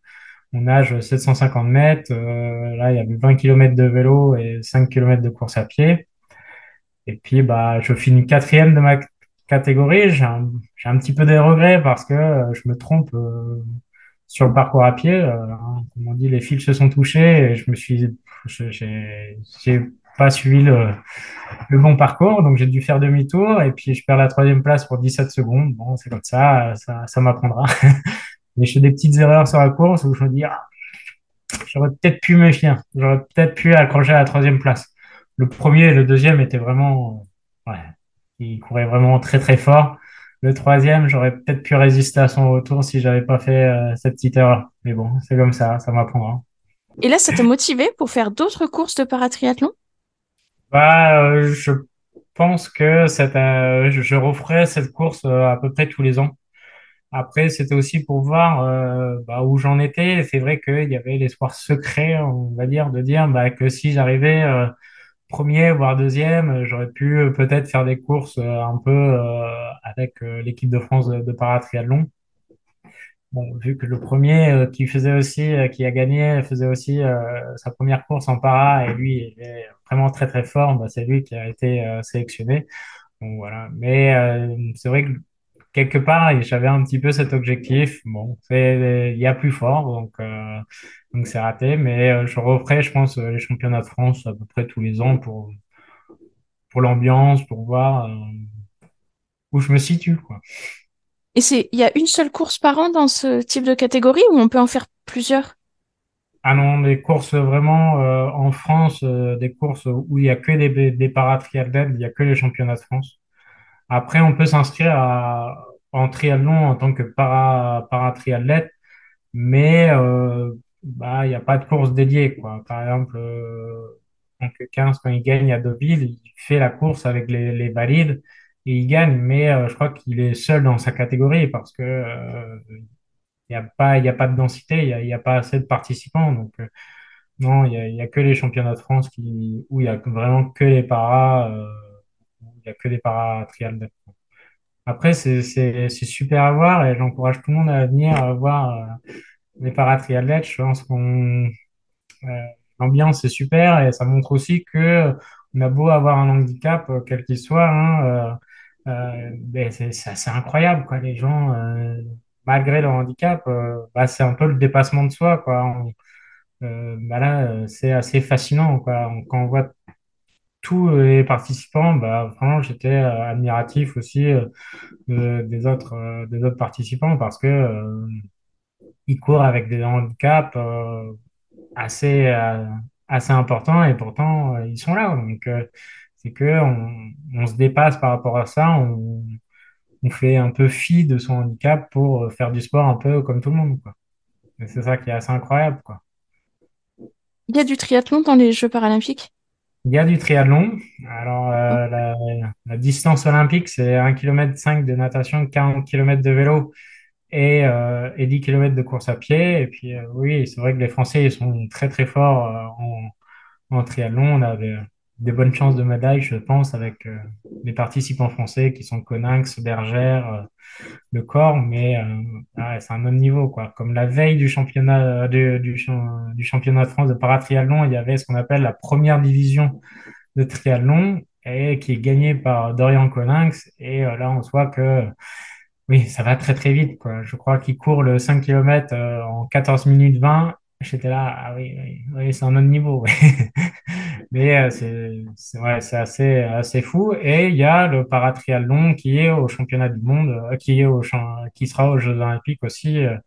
on nage 750 mètres. euh, là, il y avait 20 kilomètres de vélo et 5 kilomètres de course à pied. Et puis, bah, je finis quatrième de ma catégorie. J'ai un, un petit peu des regrets parce que euh, je me trompe euh, sur le parcours à pied. Euh, hein, comme on dit, les fils se sont touchés et je me suis, j'ai pas suivi le, le bon parcours, donc j'ai dû faire demi-tour et puis je perds la troisième place pour 17 secondes. Bon, c'est comme ça, ça, ça m'apprendra. Mais je fais des petites erreurs sur la course où je me dis, ah, j'aurais peut-être pu me fier, j'aurais peut-être pu accrocher à la troisième place. Le premier et le deuxième étaient vraiment, ouais, ils couraient vraiment très très fort. Le troisième, j'aurais peut-être pu résister à son retour si j'avais pas fait euh, cette petite erreur. Mais bon, c'est comme ça, ça m'apprendra. Et là, ça t'a motivé pour faire d'autres courses de paratriathlon? Bah, euh, je pense que cette, euh, je, referai cette course à peu près tous les ans. Après, c'était aussi pour voir euh, bah, où j'en étais. C'est vrai qu'il y avait l'espoir secret, on va dire, de dire bah, que si j'arrivais euh, premier, voire deuxième, j'aurais pu euh, peut-être faire des courses euh, un peu euh, avec euh, l'équipe de France de, de paratriathlon. Bon, vu que le premier qui faisait aussi, qui a gagné, faisait aussi sa première course en para et lui, il est vraiment très très fort, bah, c'est lui qui a été sélectionné. Donc voilà. Mais c'est vrai que quelque part, j'avais un petit peu cet objectif. Bon, c'est, il y a plus fort, donc euh, donc c'est raté. Mais euh, je referai, je pense, euh, les championnats de France à peu près tous les ans pour pour l'ambiance, pour voir euh, où je me situe, quoi. Et c'est, il y a une seule course par an dans ce type de catégorie ou on peut en faire plusieurs? Ah non, des courses vraiment euh, en France, euh, des courses où il y a que des, des paratriathlètes, il y a que les championnats de France. Après, on peut s'inscrire à- en triathlon en tant que para, paratriathlète, mais euh, bah, il n'y a pas de course dédiée, quoi. Par exemple, euh, donc 15, quand il gagne à Deauville, il fait la course avec les, les valides et il gagne, mais euh, je crois qu'il est seul dans sa catégorie parce que euh, il n'y a pas, y a pas de densité, il n'y a, a pas assez de participants. Donc, euh, non, il y a, y a que les championnats de France qui, où il y a vraiment que les paras, euh, il y a que des paratriathlètes. Après, c'est super à voir et j'encourage tout le monde à venir euh, voir euh, les paratriathlètes. Je pense qu'on euh, l'ambiance est super et ça montre aussi que on a beau avoir un handicap, quel qu'il soit, hein, euh, ben, c'est incroyable quoi. Les gens, malgré leur handicap, bah, c'est un peu le dépassement de soi quoi. Bah là, c'est assez fascinant quoi. Quand on voit tous les participants, bah, vraiment, j'étais euh, admiratif aussi. euh, de- des autres, euh, des autres participants parce que ils courent avec des handicaps assez, assez importants et pourtant ils sont là. Donc c'est que on, on se dépasse par rapport à ça, on, on fait un peu fi de son handicap pour faire du sport un peu comme tout le monde, quoi. Et c'est ça qui est assez incroyable, quoi. Il y a du triathlon dans les Jeux paralympiques? Il y a du triathlon. Alors, Oh. euh, la, la distance olympique, c'est 1,5 km de natation, 40 km de vélo et, euh, et 10 km de course à pied. Et puis, euh, oui, c'est vrai que les Français, ils sont très, très forts euh, en, en triathlon. On a des, des bonnes chances de médaille, je pense, avec euh, les participants français qui sont Coninx, Bergère, euh, Le Corps. Mais euh, ouais, c'est un autre niveau, quoi. Comme la veille du championnat, euh, du, du, champ- du championnat de France de paratriathlon, il y avait ce qu'on appelle la première division de triathlon et qui est gagnée par Dorian Coninx. Et euh, là, on voit que oui, ça va très très vite, quoi. Je crois qu'il court le 5 km en 14 minutes 20. J'étais là, ah oui, oui, oui, c'est un autre niveau. ouais. Mais euh, c'est ouais, c'est assez assez fou. Et il y a le paratriathlon qui est au championnat du monde, euh, qui est au qui sera aux Jeux Olympiques aussi euh,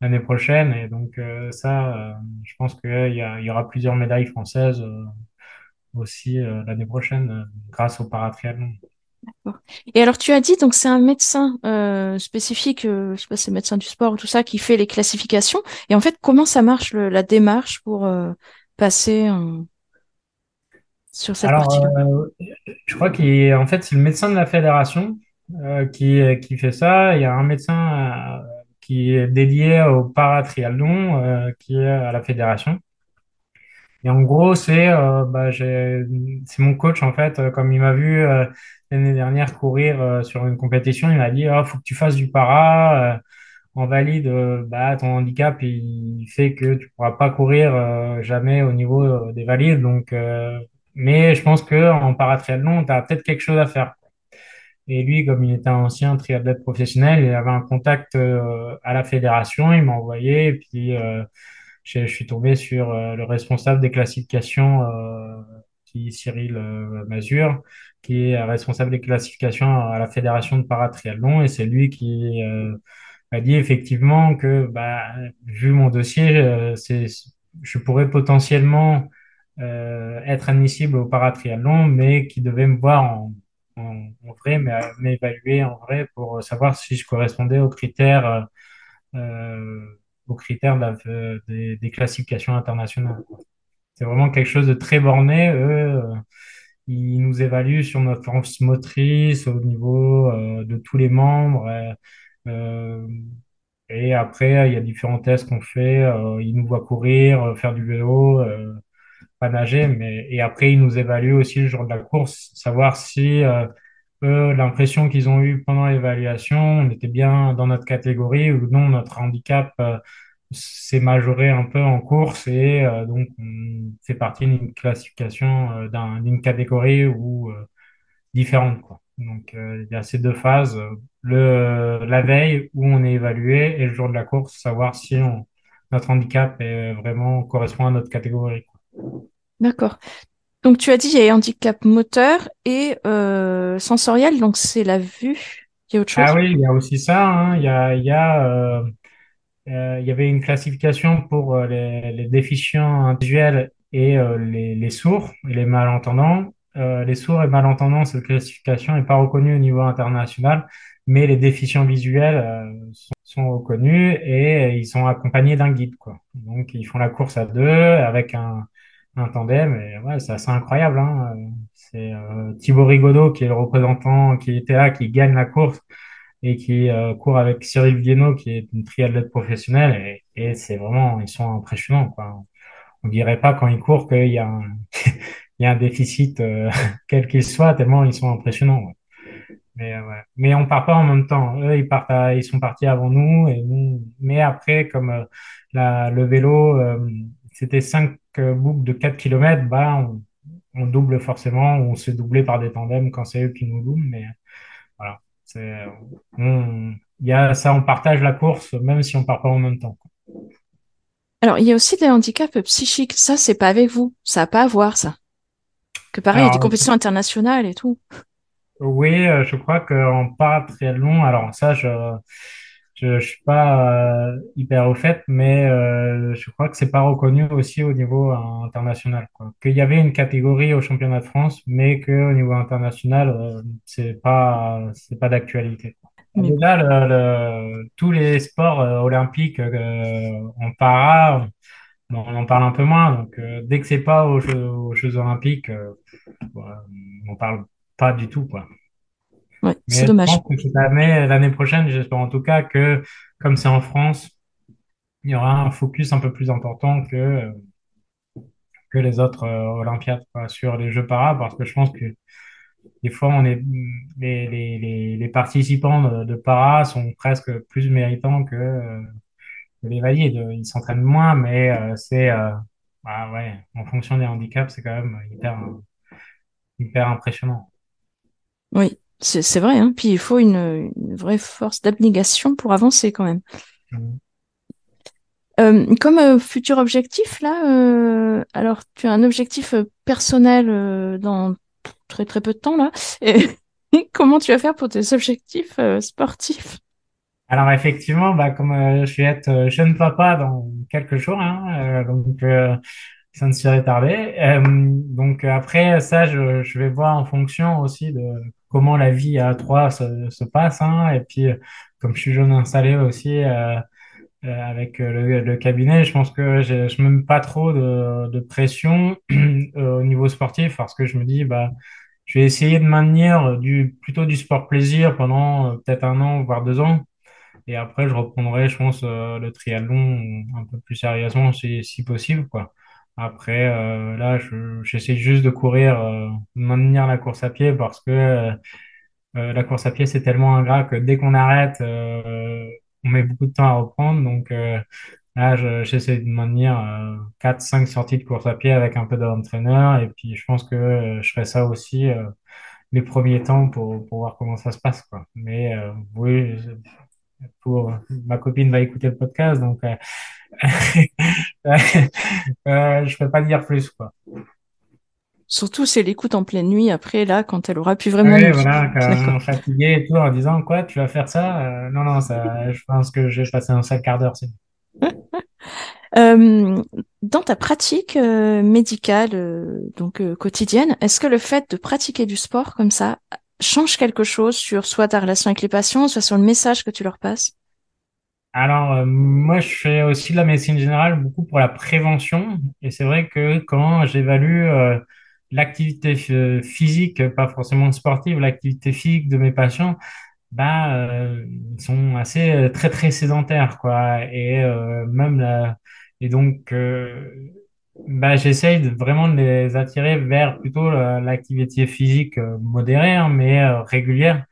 l'année prochaine. Et donc ça, je pense qu'il y a, y aura plusieurs médailles françaises aussi l'année prochaine grâce au paratriathlon. Et alors, tu as dit, donc c'est un médecin spécifique, euh, je sais pas, c'est médecin du sport ou tout ça, qui fait les classifications. Et en fait, comment ça marche, le- la démarche pour passer en- sur cette Alors, euh, je crois qu'en fait, c'est le médecin de la fédération euh, qui, qui fait ça. Il y a un médecin euh, qui est dédié au paratriathlon euh, qui est à la fédération. Et en gros, c'est euh, bah, c'est mon coach, en fait, euh, comme il m'a vu euh, l'année dernière courir euh, sur une compétition, il m'a dit, oh, faut que tu fasses du para. euh, en valide, euh, bah, ton handicap, il fait que tu pourras pas courir euh, jamais au niveau euh, des valides. Donc, euh, mais je pense que en paratriathlon, tu as peut-être quelque chose à faire. Et lui, comme il était un ancien triathlète professionnel, il avait un contact euh, à la fédération, il m'a envoyé, et puis euh, je, suis tombé sur euh, le responsable des classifications, euh, qui Cyril euh, Mazur, qui est responsable des classifications à la fédération de paratriathlon, et c'est lui qui euh, m'a dit effectivement que, bah, vu mon dossier, euh, je pourrais potentiellement euh, être admissible au paratriathlon, mais qui devait me voir en, en, en vrai, mais m'évaluer en vrai pour savoir si je correspondais aux critères, euh, aux critères de euh, des, classifications internationales. C'est vraiment quelque chose de très borné. Eux, euh, ils nous évaluent sur notre force motrice au niveau euh, de tous les membres. euh, euh, et après, il y a différents tests qu'on fait. Euh, ils nous voient courir, euh, faire du vélo, euh, pas nager, mais et après, ils nous évaluent aussi le jour de la course, savoir si euh, l'impression qu'ils ont eue pendant l'évaluation, on était bien dans notre catégorie ou non, notre handicap euh, s'est majoré un peu en course et euh, donc on fait partie d'une classification d'un- d'une catégorie ou différente, quoi. Donc, il y a ces deux phases, le, la veille où on est évalué et le jour de la course, savoir si on, notre handicap est vraiment correspond à notre catégorie. D'accord. Donc, tu as dit, il y a handicap moteur et euh, sensoriel, donc c'est la vue. Il y a autre Ah chose? oui, il y a aussi ça, hein. Il y a, il y a, euh, euh, il y avait une classification pour euh, les, les déficients visuels et les, les sourds et les malentendants. Les sourds et malentendants, cette classification n'est pas reconnue au niveau international, mais les déficients visuels sont, sont reconnus et ils sont accompagnés d'un guide, quoi. Donc, ils font la course à deux avec un, un tandem et ouais, c'est assez incroyable, hein. C'est euh, Thibaut Rigaudot qui est le représentant qui était là, qui gagne la course et qui euh, court avec Cyril Viennot, qui est une triathlète professionnelle, et, et c'est vraiment, ils sont impressionnants, quoi. On dirait pas quand ils courent qu'il y a un, il y a un déficit, euh, quel qu'il soit, tellement ils sont impressionnants. ouais. Mais, euh, ouais. Mais on part pas en même temps. Eux, ils partent à- ils sont partis avant nous, et nous, mais après, comme euh, la, le vélo, euh, c'était cinq euh, boucles de 4 kilomètres, bah, on, on double forcément, on se doubler par des tandems quand c'est eux qui nous doublent, mais voilà. C'est, on- y a ça, on partage la course, même si on part pas en même temps. Alors, il y a aussi des handicaps psychiques. Ça, c'est pas avec vous. Ça a pas à voir, ça. Que pareil, il y a des compétitions internationales et tout. oui, euh, je crois qu'en paratriathlon, alors ça, je, je, je suis pas euh, hyper au fait, mais euh, je crois que c'est pas reconnu aussi au niveau international. Qu'il y avait une catégorie au championnat de France, mais que au niveau international, euh, c'est pas, c'est pas d'actualité. Mais le, le- tous les sports euh, olympiques en para, on en parle un peu moins, donc dès que c'est pas aux Jeux, aux Jeux Olympiques, on n'en parle pas du tout, quoi. Ouais, c'est je dommage. pense que cette année, l'année prochaine, j'espère en tout cas que, comme c'est en France, il y aura un focus un peu plus important que, euh, que les autres euh, Olympiades, quoi, sur les Jeux para, parce que je pense que des fois, on est, les, les, les, les participants de, de para sont presque plus méritants que, euh, que les valides. Ils s'entraînent moins, mais euh, c'est, euh, ah ouais, en fonction des handicaps, c'est quand même hyper, hyper impressionnant. Oui, c'est c'est vrai, hein. Puis il faut une, une vraie force d'abnégation pour avancer quand même. Mhm. Euh, comme euh, futur objectif, là, euh, alors tu as un objectif personnel dans très très peu de temps, là. Et comment tu vas faire pour tes objectifs sportifs? Alors effectivement, bah, comme je vais être jeune papa dans quelques jours, hein, donc ça ne serait tardé. Donc après ça, je, je vais voir en fonction aussi de comment la vie à trois se, se passe. Hein, et puis, euh, comme je suis jeune installé aussi euh, euh, avec euh, le, le cabinet, je pense que je, je me mets pas trop de, de pression au niveau sportif parce que je me dis, bah, je vais essayer de maintenir du, plutôt du sport plaisir pendant peut-être un an, voire deux ans. Et après, je reprendrai, je pense, le triathlon un peu plus sérieusement si, si possible, quoi. Après, euh, là, je, j'essaie juste de courir, euh, de maintenir la course à pied parce que euh, la course à pied, c'est tellement ingrat que dès qu'on arrête, on met beaucoup de temps à reprendre. Donc là, je- j'essaie de maintenir euh, 4-5 sorties de course à pied avec un peu d'entraîneur. Et puis, je pense que je ferai ça aussi les premiers temps pour, pour voir comment ça se passe, quoi. Mais euh, oui, pour ma copine va écouter le podcast, donc euh, euh, je peux pas dire plus, quoi. Surtout si elle écoute en pleine nuit, après, là, quand elle aura plus vraiment Oui, voilà, quand D'accord. fatigué et tout, en disant quoi, tu vas faire ça? Euh, non, non, ça, je pense que je vais passer un seul quart d'heure. c'est Euh, dans ta pratique euh, médicale, donc quotidienne, est-ce que le fait de pratiquer du sport comme ça change quelque chose sur soit ta relation avec les patients, soit sur le message que tu leur passes? Alors, euh, moi, je fais aussi de la médecine générale beaucoup pour la prévention. Et c'est vrai que quand j'évalue euh, l'activité euh, physique, pas forcément sportive, l'activité physique de mes patients, bah, euh, ils sont assez euh, très très sédentaires quoi et euh, même la... et donc bah, j'essaye vraiment de les attirer vers plutôt la- l'activité physique euh, modérée hein, mais euh, régulière.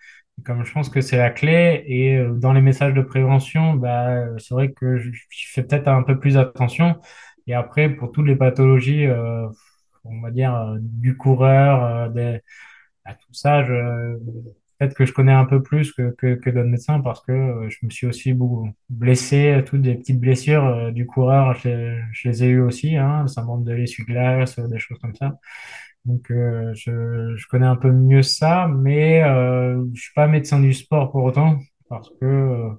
Comme je pense que c'est la clé et euh, dans les messages de prévention bah euh, c'est vrai que je, fais peut-être un peu plus attention. Et après pour toutes les pathologies euh, on va dire euh, du coureur euh, des à tout ça, je, peut-être que je connais un peu plus que, que, que d'autres médecins parce que euh, je me suis aussi beaucoup blessé, toutes des petites blessures euh, du coureur, je, je les ai eues aussi, hein, le syndrome de l'essuie-glace, euh, des choses comme ça. Donc, euh, je, je connais un peu mieux ça, mais je suis pas médecin du sport pour autant parce que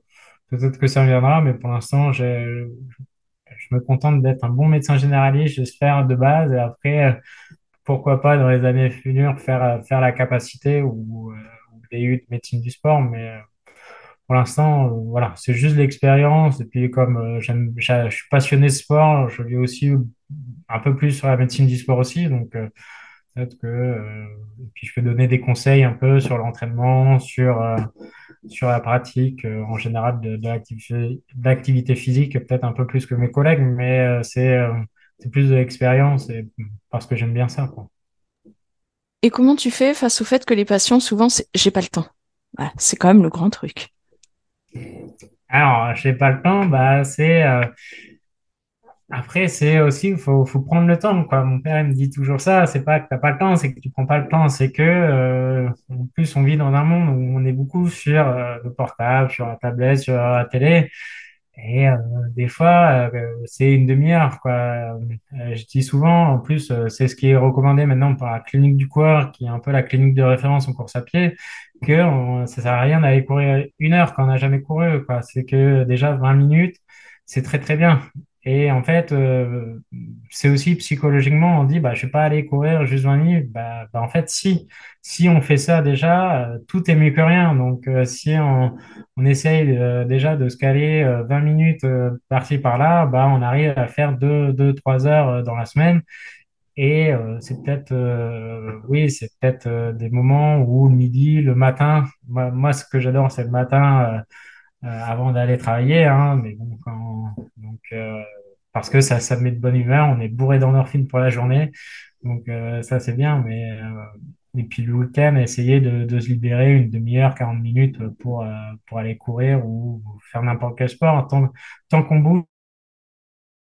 peut-être que ça viendra, mais pour l'instant, j'ai, je me contente d'être un bon médecin généraliste, j'espère, de base, et après, pourquoi pas dans les années futures faire, faire la capacité ou, euh, ou des U de médecine du sport, mais euh, pour l'instant, euh, voilà, c'est juste l'expérience. Et puis comme euh, j'aime, j'a- je suis passionné de sport, je lis aussi un peu plus sur la médecine du sport aussi, donc peut-être que puis je peux donner des conseils un peu sur l'entraînement, sur sur la pratique en général de, de l'activité physique, peut-être un peu plus que mes collègues, mais c'est c'est plus de l'expérience parce que j'aime bien ça. Et comment tu fais face au fait que les patients, souvent, c'est j'ai pas le temps? C'est quand même le grand truc. Alors, je n'ai pas le temps, bah, c'est euh, après c'est aussi faut, prendre le temps quoi. Mon père me dit toujours ça, c'est pas que t'as pas le temps, c'est que tu prends pas le temps, c'est que euh, en plus on vit dans un monde où on est beaucoup sur euh, le portable, sur la tablette, sur la télé et euh, des fois euh, c'est une demi-heure quoi. Euh, je dis souvent en plus c'est ce qui est recommandé maintenant par la clinique du coureur qui est un peu la clinique de référence en course à pied que ça sert à rien d'aller courir une heure quand on n'a jamais couru quoi. C'est que déjà 20 minutes c'est très très bien. Et en fait, euh, c'est aussi psychologiquement, on dit, bah, je vais pas aller courir juste 20 minutes. Bah, bah, en fait, si, si on fait ça déjà, euh, tout est mieux que rien. Donc, euh, si on, on essaye déjà de se caler euh, 20 minutes par-ci par-là, bah, on arrive à faire deux, deux, trois heures dans la semaine. Et c'est peut-être, oui, c'est peut-être des moments où le midi, le matin, moi, ce que j'adore, c'est le matin avant d'aller travailler, hein, mais bon, quand, donc, euh, parce que ça, ça me met de bonne humeur, on est bourré d'endorphines pour la journée, donc euh, ça c'est bien, mais euh, et puis le week-end, essayer de, de se libérer une demi-heure, 40 minutes pour, euh, pour aller courir ou faire n'importe quel sport, tant, tant qu'on bouge.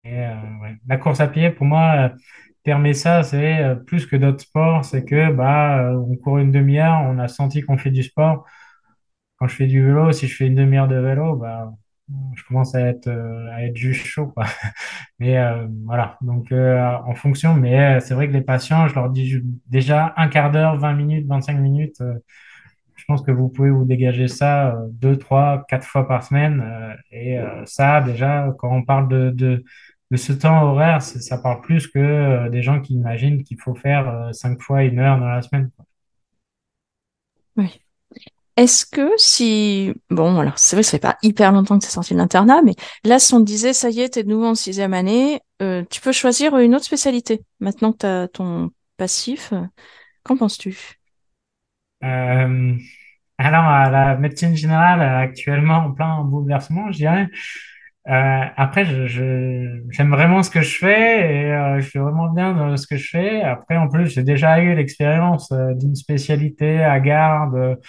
Et, euh, ouais. La course à pied, pour moi, euh, permet ça, c'est euh, plus que d'autres sports, c'est que bah, euh, on court une demi-heure, on a senti qu'on fait du sport. Quand je fais du vélo, si je fais une demi-heure de vélo, bah, je commence à être, euh, à être juste chaud, quoi. Mais euh, voilà, donc euh, en fonction, mais c'est vrai que les patients, je leur dis déjà un quart d'heure, 20 minutes, 25 minutes. je pense que vous pouvez vous dégager ça deux, trois, quatre fois par semaine. et ça, déjà, quand on parle de, de, de ce temps horaire, ça parle plus que des gens qui imaginent qu'il faut faire cinq fois une heure dans la semaine. Oui. Est-ce que si... Bon, alors c'est vrai que ça fait pas hyper longtemps que es sorti de l'internat, mais là, si on te disait, ça y est, t'es de nouveau en sixième année, euh, tu peux choisir une autre spécialité. Maintenant que tu as ton passif, euh, qu'en penses-tu? Euh, alors, la médecine générale, actuellement en plein bouleversement, je dirais. Après, je, j'aime vraiment ce que je fais et je suis vraiment bien dans ce que je fais. Après, en plus, j'ai déjà eu l'expérience d'une spécialité à garde.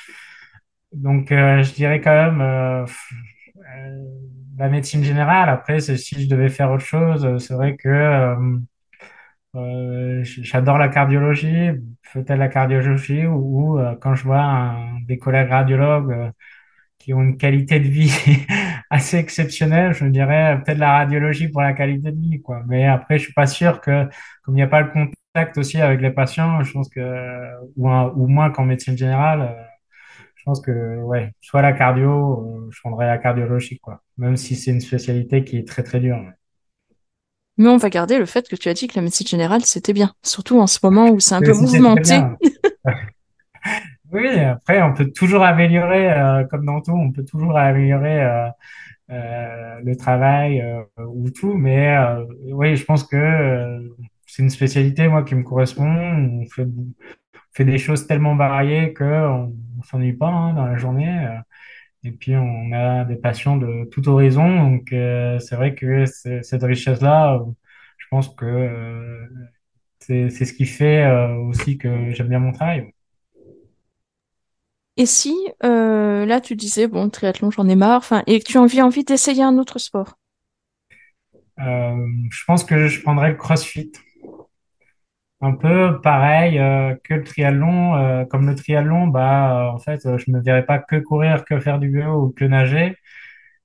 Donc, euh, je dirais quand même euh, euh, la médecine générale. Après, si je devais faire autre chose, euh, c'est vrai que euh, j'adore la cardiologie, peut-être la cardiologie, ou, quand je vois un- des collègues radiologues qui ont une qualité de vie assez exceptionnelle, je me dirais peut-être la radiologie pour la qualité de vie, quoi. Mais après, je suis pas sûr que, comme il n'y a pas le contact aussi avec les patients, je pense que, ou, un- ou moins qu'en médecine générale, je pense que, ouais, soit la cardio, euh, je prendrais la cardiologie, quoi. Même si c'est une spécialité qui est très, très dure. Mais on va garder le fait que tu as dit que la médecine générale, c'était bien. Surtout en ce moment où c'est un peu mouvementé. Oui, après, on peut toujours améliorer, euh, comme dans tout, on peut toujours améliorer euh, euh, le travail ou tout, mais oui, je pense que c'est une spécialité, moi, qui me correspond. On fait, on fait des choses tellement variées qu'on ne s'ennuie pas hein, dans la journée. euh, et puis, on a des patients de tout horizon, donc euh, c'est vrai que cette richesse-là, euh, je pense que euh, c'est ce qui fait euh, aussi que j'aime bien mon travail. Et si, là, tu disais, bon, triathlon, j'en ai marre, et que tu as envie, envie d'essayer un autre sport? Je pense que je prendrais le CrossFit. Un peu pareil euh, que le triathlon. euh, comme le triathlon, bah, euh, en fait, euh, je ne me verrais pas que courir, que faire du vélo ou que nager.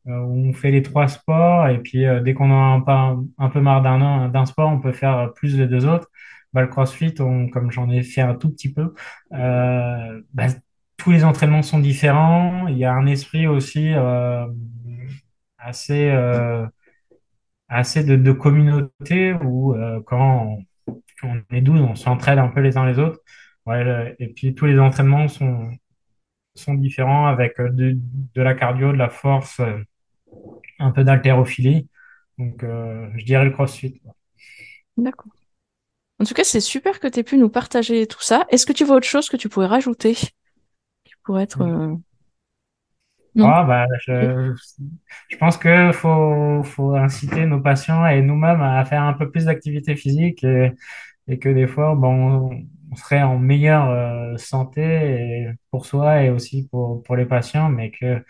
Euh, on fait les trois sports et puis euh, dès qu'on a un, pas- un peu marre d'un d'un sport, on peut faire plus les deux autres. Bah, le CrossFit, on- comme j'en ai fait un tout petit peu, bah, tous les entraînements sont différents. Il y a un esprit aussi assez, assez de, de communauté où quand est 12, on s'entraide un peu les uns les autres. Ouais, et puis tous les entraînements sont, sont différents avec euh, de, de la cardio, de la force, euh, un peu d'haltérophilie. Donc, euh, je dirais le CrossFit. D'accord. En tout cas, c'est super que tu aies pu nous partager tout ça. Est-ce que tu vois autre chose que tu pourrais rajouter qui pourrait être... euh, Non? Ah, bah, je, je pense que faut, faut inciter nos patients et nous-mêmes à faire un peu plus d'activité physique et, et que des fois, bon, on, serait en meilleure euh, santé pour soi et aussi pour, pour les patients, mais que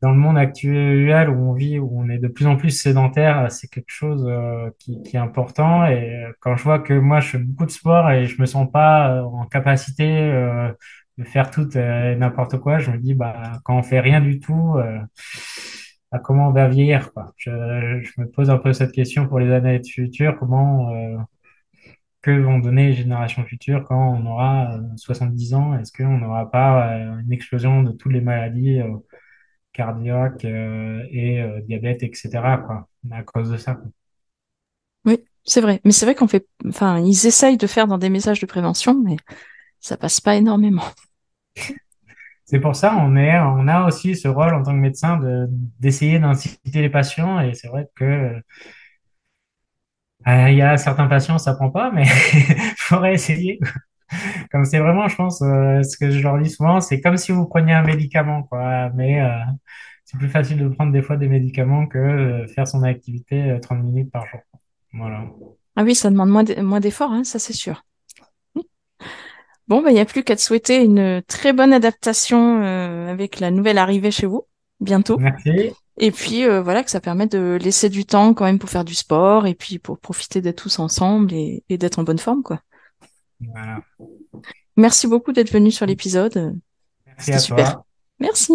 dans le monde actuel où on vit, où on est de plus en plus sédentaire, c'est quelque chose euh, qui, qui est important. Et euh, quand je vois que moi, je fais beaucoup de sport et je me sens pas en capacité euh, de faire tout euh, n'importe quoi, je me dis, bah, quand on fait rien du tout, euh, bah, comment on va vieillir, quoi. Je, me pose un peu cette question pour les années futures, comment, euh, que vont donner les générations futures quand on aura euh, 70 ans? Est-ce qu'on n'aura pas euh, une explosion de toutes les maladies euh, cardiaques euh, et euh, diabète, etc., quoi, à cause de ça. Oui, c'est vrai. Mais c'est vrai qu'on fait... Enfin, ils essayent de faire dans des messages de prévention, mais ça passe pas énormément. C'est pour ça on est, on a aussi ce rôle en tant que médecin de d'essayer d'inciter les patients et c'est vrai que euh, il y a certains patients ça prend pas mais il faudrait essayer. Comme c'est vraiment, je pense, euh, ce que je leur dis souvent, c'est comme si vous preniez un médicament, quoi. Mais euh, c'est plus facile de prendre des fois des médicaments que faire son activité euh, 30 minutes par jour. Voilà. Ah oui, ça demande moins d'efforts, hein, ça c'est sûr. Bon, bah, il n'y a plus qu'à te souhaiter une très bonne adaptation euh, avec la nouvelle arrivée chez vous, bientôt. Merci. Et puis, euh, voilà, que ça permet de laisser du temps quand même pour faire du sport et puis pour profiter d'être tous ensemble et, et d'être en bonne forme, quoi. Voilà. Merci beaucoup d'être venu sur l'épisode. Merci C'était à super. toi. Merci.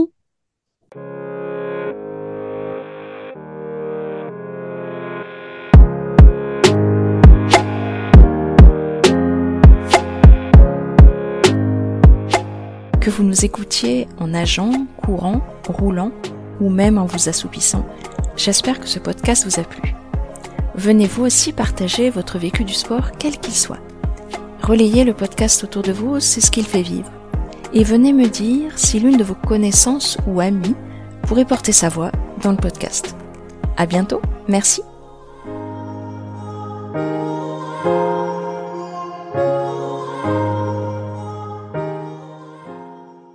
Que vous nous écoutiez en nageant, courant, roulant ou même en vous assoupissant, j'espère que ce podcast vous a plu. Venez vous aussi partager votre vécu du sport, quel qu'il soit. Relayez le podcast autour de vous, c'est ce qu'il fait vivre. Et venez me dire si l'une de vos connaissances ou amis pourrait porter sa voix dans le podcast. À bientôt, merci.